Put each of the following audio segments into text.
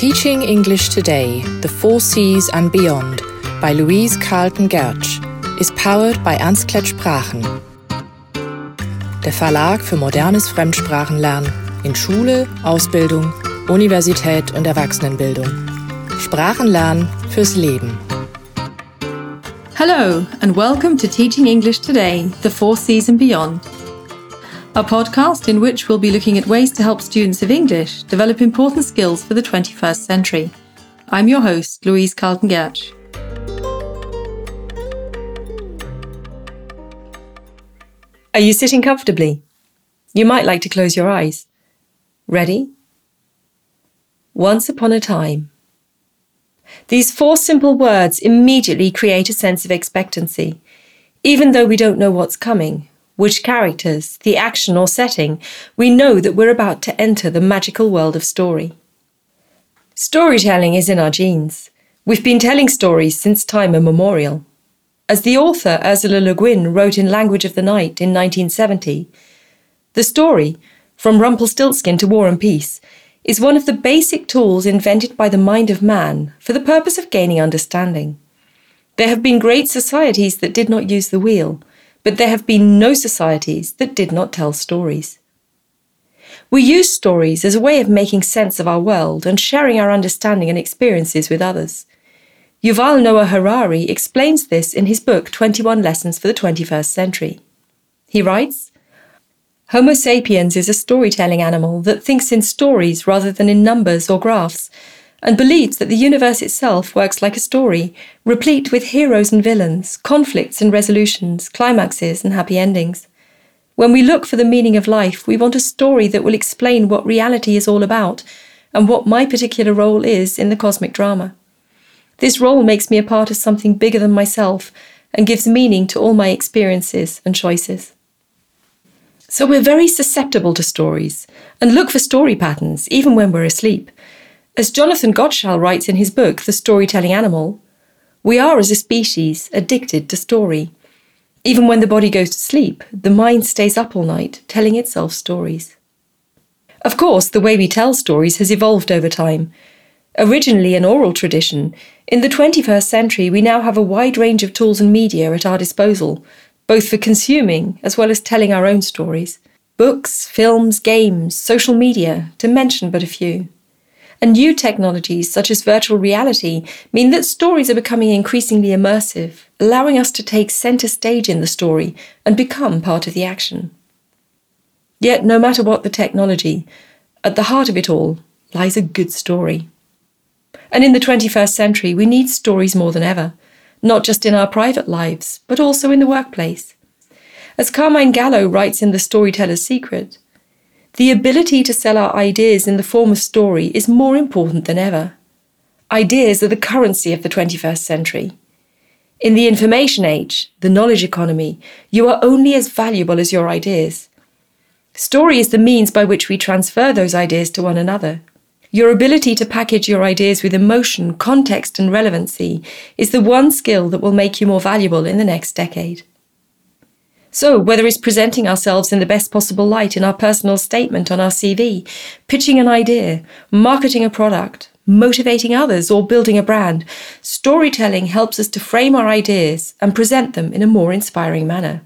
Teaching English Today, The Four Seas and Beyond by Louise Carlton Gertsch is powered by Ernst Klett Sprachen. Der Verlag für modernes Fremdsprachenlernen in Schule, Ausbildung, Universität und Erwachsenenbildung. Sprachenlernen fürs Leben. Hello, and welcome to Teaching English Today, The Four Seas and Beyond a podcast in which we'll be looking at ways to help students of English develop important skills for the 21st century. I'm your host, Louise Carlton Gertsch. Are you sitting comfortably? You might like to close your eyes. Ready? Once upon a time. These four simple words immediately create a sense of expectancy. Even though we don't know what's coming, which characters, the action or setting, we know that we're about to enter the magical world of story. Storytelling is in our genes. We've been telling stories since time immemorial. As the author Ursula Le Guin wrote in Language of the Night in 1970, the story, from Rumpelstiltskin to War and Peace, is one of the basic tools invented by the mind of man for the purpose of gaining understanding. There have been great societies that did not use the wheel, but there have been no societies that did not tell stories. We use stories as a way of making sense of our world and sharing our understanding and experiences with others. Yuval Noah Harari explains this in his book 21 Lessons for the 21st Century. He writes Homo sapiens is a storytelling animal that thinks in stories rather than in numbers or graphs and believes that the universe itself works like a story, replete with heroes and villains, conflicts and resolutions, climaxes and happy endings. When we look for the meaning of life, we want a story that will explain what reality is all about and what my particular role is in the cosmic drama. This role makes me a part of something bigger than myself and gives meaning to all my experiences and choices. So we're very susceptible to stories and look for story patterns even when we're asleep. As Jonathan Gottschall writes in his book, The Storytelling Animal, we are as a species addicted to story. Even when the body goes to sleep, the mind stays up all night telling itself stories. Of course, the way we tell stories has evolved over time. Originally an oral tradition, in the 21st century we now have a wide range of tools and media at our disposal, both for consuming as well as telling our own stories. Books, films, games, social media, to mention but a few. And new technologies such as virtual reality mean that stories are becoming increasingly immersive, allowing us to take center stage in the story and become part of the action. Yet, no matter what the technology, at the heart of it all lies a good story. And in the 21st century, we need stories more than ever, not just in our private lives, but also in the workplace. As Carmine Gallo writes in The Storyteller's Secret, the ability to sell our ideas in the form of story is more important than ever. Ideas are the currency of the 21st century. In the information age, the knowledge economy, you are only as valuable as your ideas. Story is the means by which we transfer those ideas to one another. Your ability to package your ideas with emotion, context, and relevancy is the one skill that will make you more valuable in the next decade. So, whether it's presenting ourselves in the best possible light in our personal statement on our CV, pitching an idea, marketing a product, motivating others, or building a brand, storytelling helps us to frame our ideas and present them in a more inspiring manner.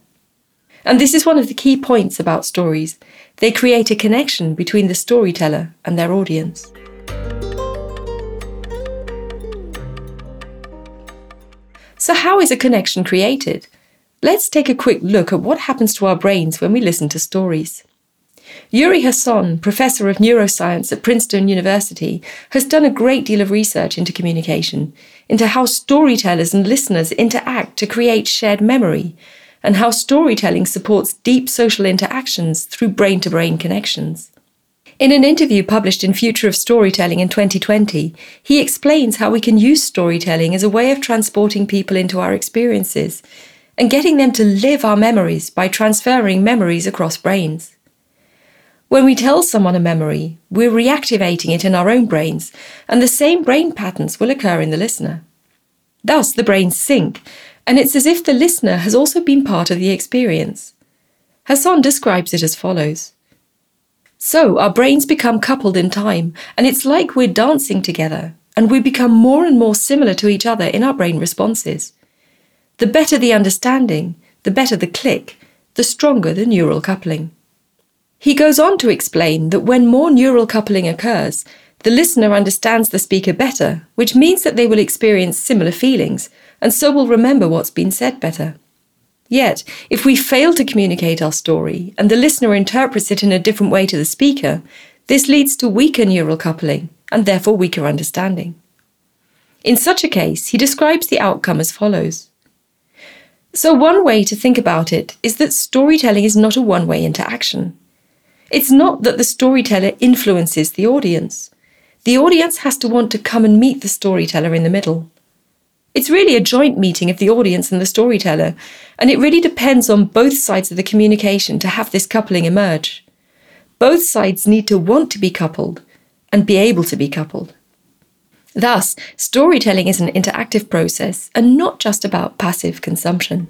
And this is one of the key points about stories. They create a connection between the storyteller and their audience. So, how is a connection created? Let's take a quick look at what happens to our brains when we listen to stories. Uri Hasson, professor of neuroscience at Princeton University, has done a great deal of research into communication, into how storytellers and listeners interact to create shared memory, and how storytelling supports deep social interactions through brain to brain connections. In an interview published in Future of Storytelling in 2020, he explains how we can use storytelling as a way of transporting people into our experiences and getting them to live our memories by transferring memories across brains. When we tell someone a memory, we're reactivating it in our own brains, and the same brain patterns will occur in the listener. Thus, the brains sync, and it's as if the listener has also been part of the experience. Hasson describes it as follows So our brains become coupled in time, and it's like we're dancing together, and we become more and more similar to each other in our brain responses. The better the understanding, the better the click, the stronger the neural coupling. He goes on to explain that when more neural coupling occurs, the listener understands the speaker better, which means that they will experience similar feelings, and so will remember what's been said better. Yet, if we fail to communicate our story and the listener interprets it in a different way to the speaker, this leads to weaker neural coupling and therefore weaker understanding. In such a case, he describes the outcome as follows. So, one way to think about it is that storytelling is not a one way interaction. It's not that the storyteller influences the audience. The audience has to want to come and meet the storyteller in the middle. It's really a joint meeting of the audience and the storyteller, and it really depends on both sides of the communication to have this coupling emerge. Both sides need to want to be coupled and be able to be coupled. Thus, storytelling is an interactive process and not just about passive consumption.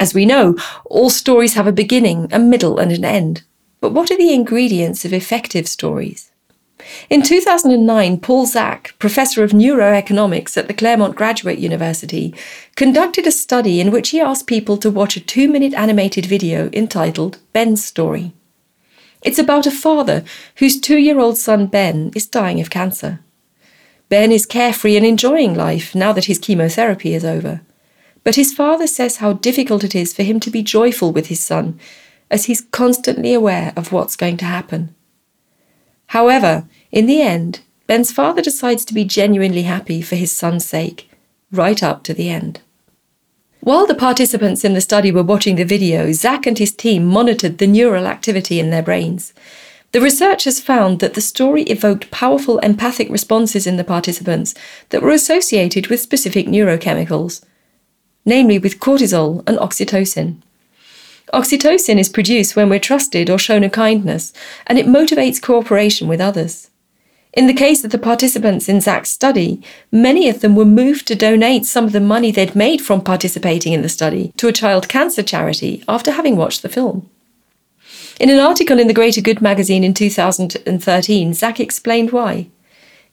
As we know, all stories have a beginning, a middle, and an end. But what are the ingredients of effective stories? In 2009, Paul Zak, professor of neuroeconomics at the Claremont Graduate University, conducted a study in which he asked people to watch a two minute animated video entitled Ben's Story. It's about a father whose two year old son Ben is dying of cancer. Ben is carefree and enjoying life now that his chemotherapy is over. But his father says how difficult it is for him to be joyful with his son, as he's constantly aware of what's going to happen. However, in the end, Ben's father decides to be genuinely happy for his son's sake, right up to the end. While the participants in the study were watching the video, Zak and his team monitored the neural activity in their brains. The researchers found that the story evoked powerful empathic responses in the participants that were associated with specific neurochemicals, namely with cortisol and oxytocin. Oxytocin is produced when we're trusted or shown a kindness, and it motivates cooperation with others. In the case of the participants in Zak's study, many of them were moved to donate some of the money they'd made from participating in the study to a child cancer charity after having watched the film. In an article in the Greater Good magazine in 2013, Zach explained why.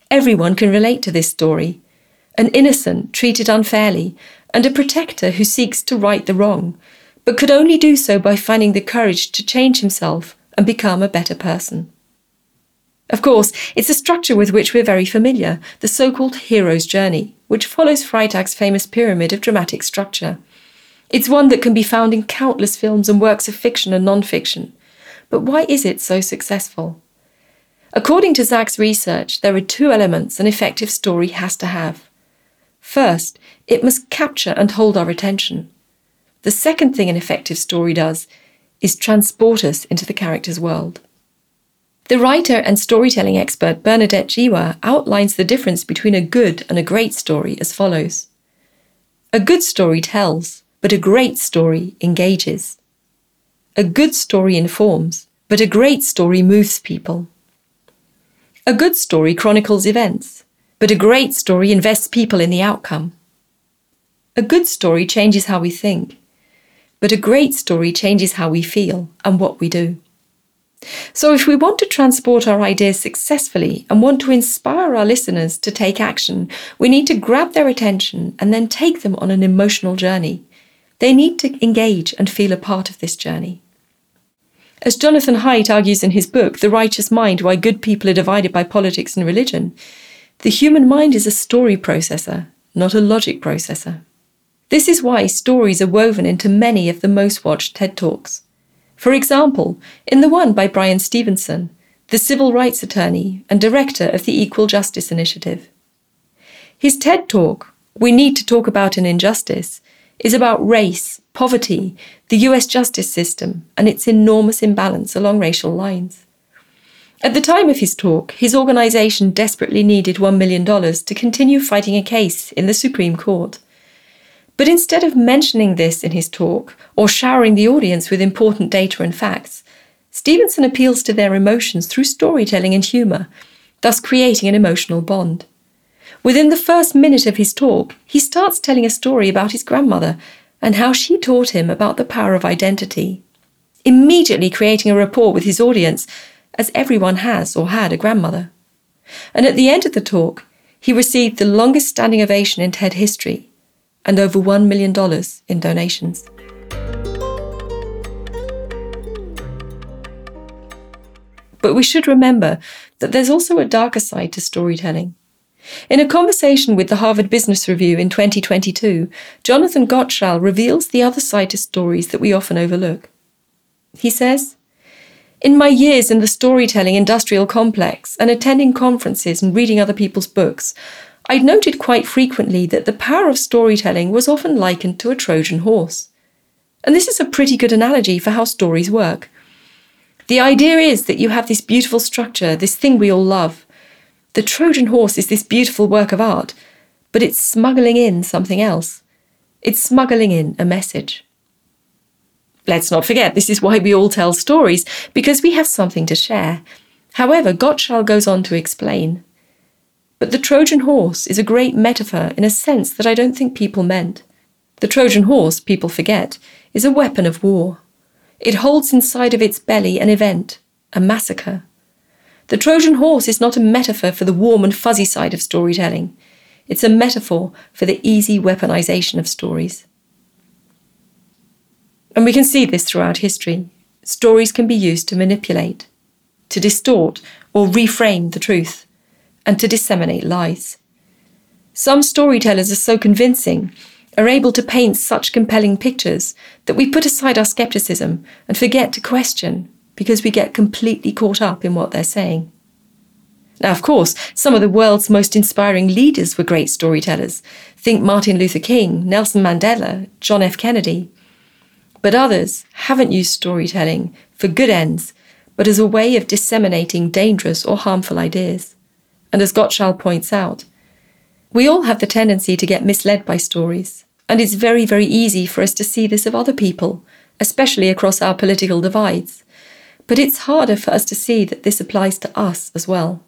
Everyone can relate to this story. An innocent treated unfairly, and a protector who seeks to right the wrong, but could only do so by finding the courage to change himself and become a better person. Of course, it's a structure with which we're very familiar, the so called hero's journey, which follows Freytag's famous pyramid of dramatic structure. It's one that can be found in countless films and works of fiction and non fiction. But why is it so successful? According to Zak's research, there are two elements an effective story has to have. First, it must capture and hold our attention. The second thing an effective story does is transport us into the character's world. The writer and storytelling expert Bernadette Jiwa outlines the difference between a good and a great story as follows A good story tells, but a great story engages. A good story informs, but a great story moves people. A good story chronicles events, but a great story invests people in the outcome. A good story changes how we think, but a great story changes how we feel and what we do. So, if we want to transport our ideas successfully and want to inspire our listeners to take action, we need to grab their attention and then take them on an emotional journey. They need to engage and feel a part of this journey. As Jonathan Haidt argues in his book, The Righteous Mind Why Good People Are Divided by Politics and Religion, the human mind is a story processor, not a logic processor. This is why stories are woven into many of the most watched TED Talks. For example, in the one by Bryan Stevenson, the civil rights attorney and director of the Equal Justice Initiative. His TED Talk, We Need to Talk About an Injustice, is about race, poverty, the US justice system, and its enormous imbalance along racial lines. At the time of his talk, his organization desperately needed $1 million to continue fighting a case in the Supreme Court but instead of mentioning this in his talk or showering the audience with important data and facts, Stevenson appeals to their emotions through storytelling and humour, thus creating an emotional bond. Within the first minute of his talk, he starts telling a story about his grandmother and how she taught him about the power of identity, immediately creating a rapport with his audience, as everyone has or had a grandmother. And at the end of the talk, he received the longest standing ovation in TED history and over $1 million in donations. But we should remember that there's also a darker side to storytelling. In a conversation with the Harvard Business Review in 2022, Jonathan Gottschall reveals the other side to stories that we often overlook. He says, In my years in the storytelling industrial complex and attending conferences and reading other people's books, I'd noted quite frequently that the power of storytelling was often likened to a Trojan horse. And this is a pretty good analogy for how stories work. The idea is that you have this beautiful structure, this thing we all love. The Trojan horse is this beautiful work of art, but it's smuggling in something else. It's smuggling in a message. Let's not forget, this is why we all tell stories, because we have something to share. However, Gottschall goes on to explain. But the Trojan horse is a great metaphor in a sense that I don't think people meant. The Trojan horse, people forget, is a weapon of war. It holds inside of its belly an event, a massacre. The Trojan horse is not a metaphor for the warm and fuzzy side of storytelling. It's a metaphor for the easy weaponization of stories. And we can see this throughout history. Stories can be used to manipulate, to distort or reframe the truth, and to disseminate lies. Some storytellers are so convincing are able to paint such compelling pictures that we put aside our skepticism and forget to question because we get completely caught up in what they're saying. Now, of course, some of the world's most inspiring leaders were great storytellers. Think Martin Luther King, Nelson Mandela, John F. Kennedy. But others haven't used storytelling for good ends, but as a way of disseminating dangerous or harmful ideas. And as Gottschall points out, we all have the tendency to get misled by stories, and it's very, very easy for us to see this of other people, especially across our political divides. But it's harder for us to see that this applies to us as well.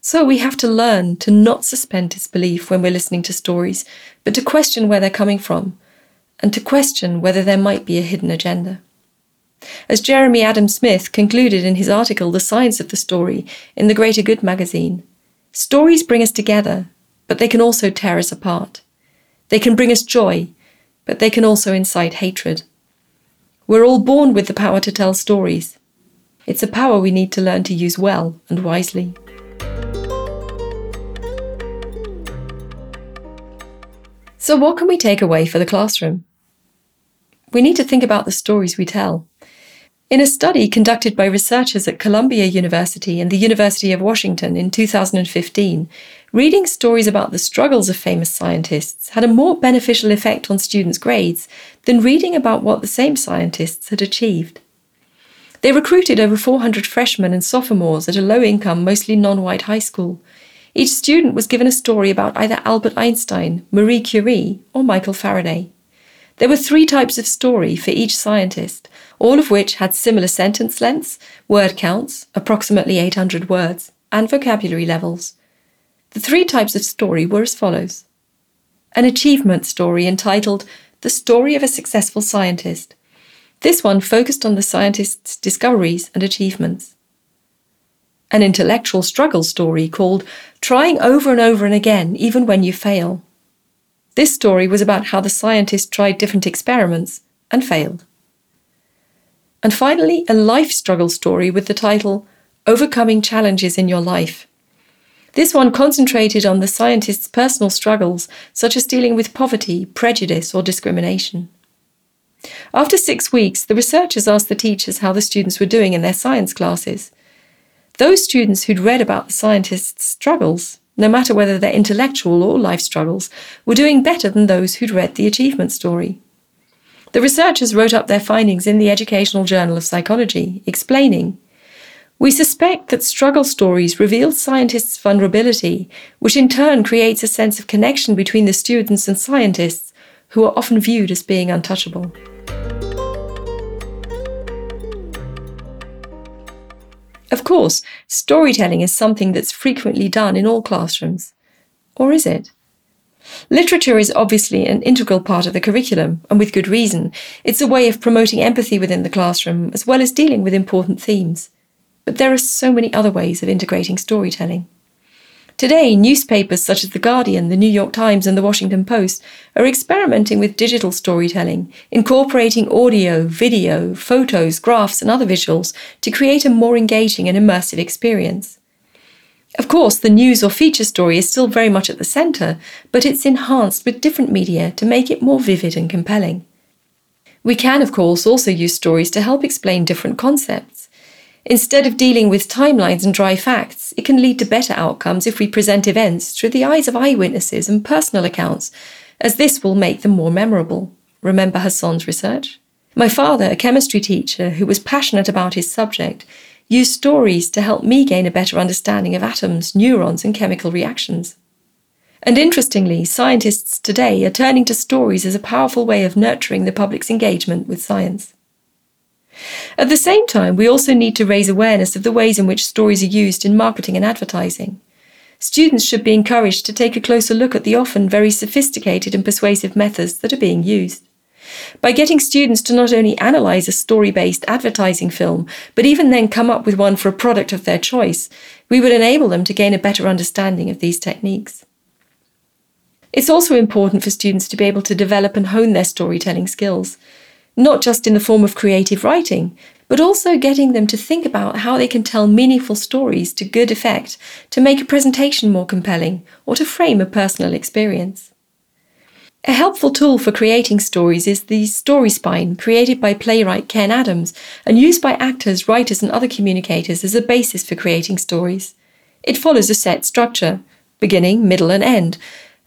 So we have to learn to not suspend disbelief when we're listening to stories, but to question where they're coming from, and to question whether there might be a hidden agenda. As Jeremy Adam Smith concluded in his article The Science of the Story in the Greater Good magazine, stories bring us together but they can also tear us apart. They can bring us joy, but they can also incite hatred. We're all born with the power to tell stories. It's a power we need to learn to use well and wisely. So, what can we take away for the classroom? We need to think about the stories we tell. In a study conducted by researchers at Columbia University and the University of Washington in 2015, reading stories about the struggles of famous scientists had a more beneficial effect on students' grades than reading about what the same scientists had achieved. They recruited over 400 freshmen and sophomores at a low income, mostly non white high school. Each student was given a story about either Albert Einstein, Marie Curie, or Michael Faraday. There were three types of story for each scientist, all of which had similar sentence lengths, word counts, approximately 800 words, and vocabulary levels. The three types of story were as follows an achievement story entitled The Story of a Successful Scientist. This one focused on the scientist's discoveries and achievements. An intellectual struggle story called Trying Over and Over and Again, Even When You Fail. This story was about how the scientist tried different experiments and failed. And finally, a life struggle story with the title Overcoming Challenges in Your Life. This one concentrated on the scientist's personal struggles, such as dealing with poverty, prejudice, or discrimination. After six weeks, the researchers asked the teachers how the students were doing in their science classes. Those students who'd read about the scientist's struggles no matter whether they're intellectual or life struggles, were doing better than those who'd read the achievement story. The researchers wrote up their findings in the Educational Journal of Psychology, explaining We suspect that struggle stories reveal scientists' vulnerability, which in turn creates a sense of connection between the students and scientists, who are often viewed as being untouchable. Of course, storytelling is something that's frequently done in all classrooms. Or is it? Literature is obviously an integral part of the curriculum, and with good reason. It's a way of promoting empathy within the classroom, as well as dealing with important themes. But there are so many other ways of integrating storytelling. Today, newspapers such as The Guardian, The New York Times, and The Washington Post are experimenting with digital storytelling, incorporating audio, video, photos, graphs, and other visuals to create a more engaging and immersive experience. Of course, the news or feature story is still very much at the centre, but it's enhanced with different media to make it more vivid and compelling. We can, of course, also use stories to help explain different concepts. Instead of dealing with timelines and dry facts, it can lead to better outcomes if we present events through the eyes of eyewitnesses and personal accounts, as this will make them more memorable. Remember Hasson's research? My father, a chemistry teacher who was passionate about his subject, use stories to help me gain a better understanding of atoms, neurons, and chemical reactions. And interestingly, scientists today are turning to stories as a powerful way of nurturing the public's engagement with science. At the same time, we also need to raise awareness of the ways in which stories are used in marketing and advertising. Students should be encouraged to take a closer look at the often very sophisticated and persuasive methods that are being used. By getting students to not only analyze a story based advertising film, but even then come up with one for a product of their choice, we would enable them to gain a better understanding of these techniques. It's also important for students to be able to develop and hone their storytelling skills, not just in the form of creative writing, but also getting them to think about how they can tell meaningful stories to good effect to make a presentation more compelling or to frame a personal experience. A helpful tool for creating stories is the Story Spine, created by playwright Kenn Adams and used by actors, writers, and other communicators as a basis for creating stories. It follows a set structure, beginning, middle, and end,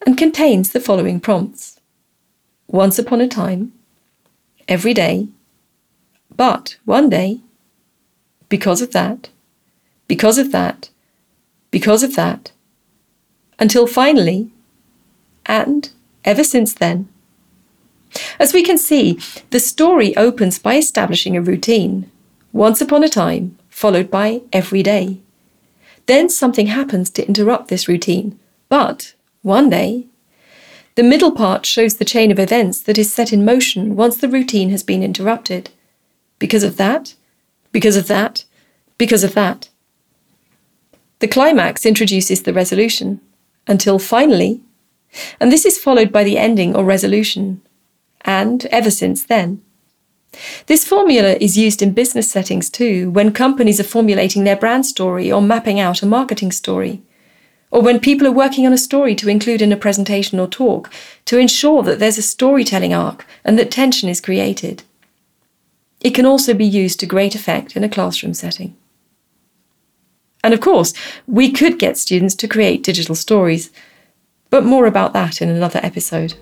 and contains the following prompts Once upon a time, every day, but one day, because of that, because of that, because of that, until finally, and ever since then. As we can see, the story opens by establishing a routine, once upon a time, followed by every day. Then something happens to interrupt this routine, but one day, the middle part shows the chain of events that is set in motion once the routine has been interrupted. Because of that, because of that, because of that. The climax introduces the resolution, until finally and this is followed by the ending or resolution, and ever since then. This formula is used in business settings too, when companies are formulating their brand story or mapping out a marketing story, or when people are working on a story to include in a presentation or talk to ensure that there's a storytelling arc and that tension is created. It can also be used to great effect in a classroom setting. And of course, we could get students to create digital stories, but more about that in another episode.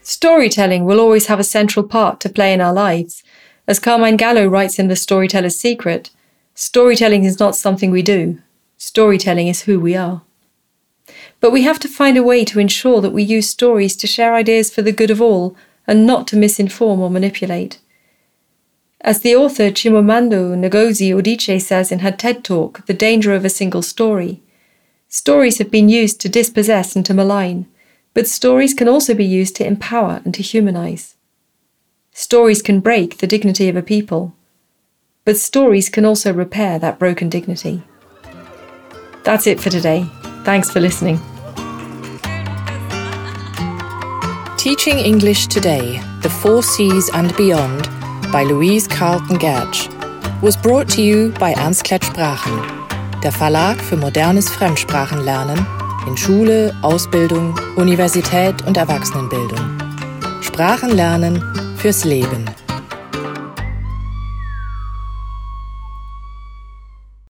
Storytelling will always have a central part to play in our lives. As Carmine Gallo writes in The Storyteller's Secret, storytelling is not something we do, storytelling is who we are. But we have to find a way to ensure that we use stories to share ideas for the good of all and not to misinform or manipulate. As the author Chimamanda Ngozi Adichie says in her TED Talk, The Danger of a Single Story, stories have been used to dispossess and to malign, but stories can also be used to empower and to humanize. Stories can break the dignity of a people, but stories can also repair that broken dignity. That's it for today. Thanks for listening. Teaching English Today, The Four Cs and Beyond by Louise Carlton Gertsch was brought to you by Ernst Klett Sprachen, der Verlag für modernes Fremdsprachenlernen in Schule, Ausbildung, Universität und Erwachsenenbildung. Sprachenlernen fürs Leben.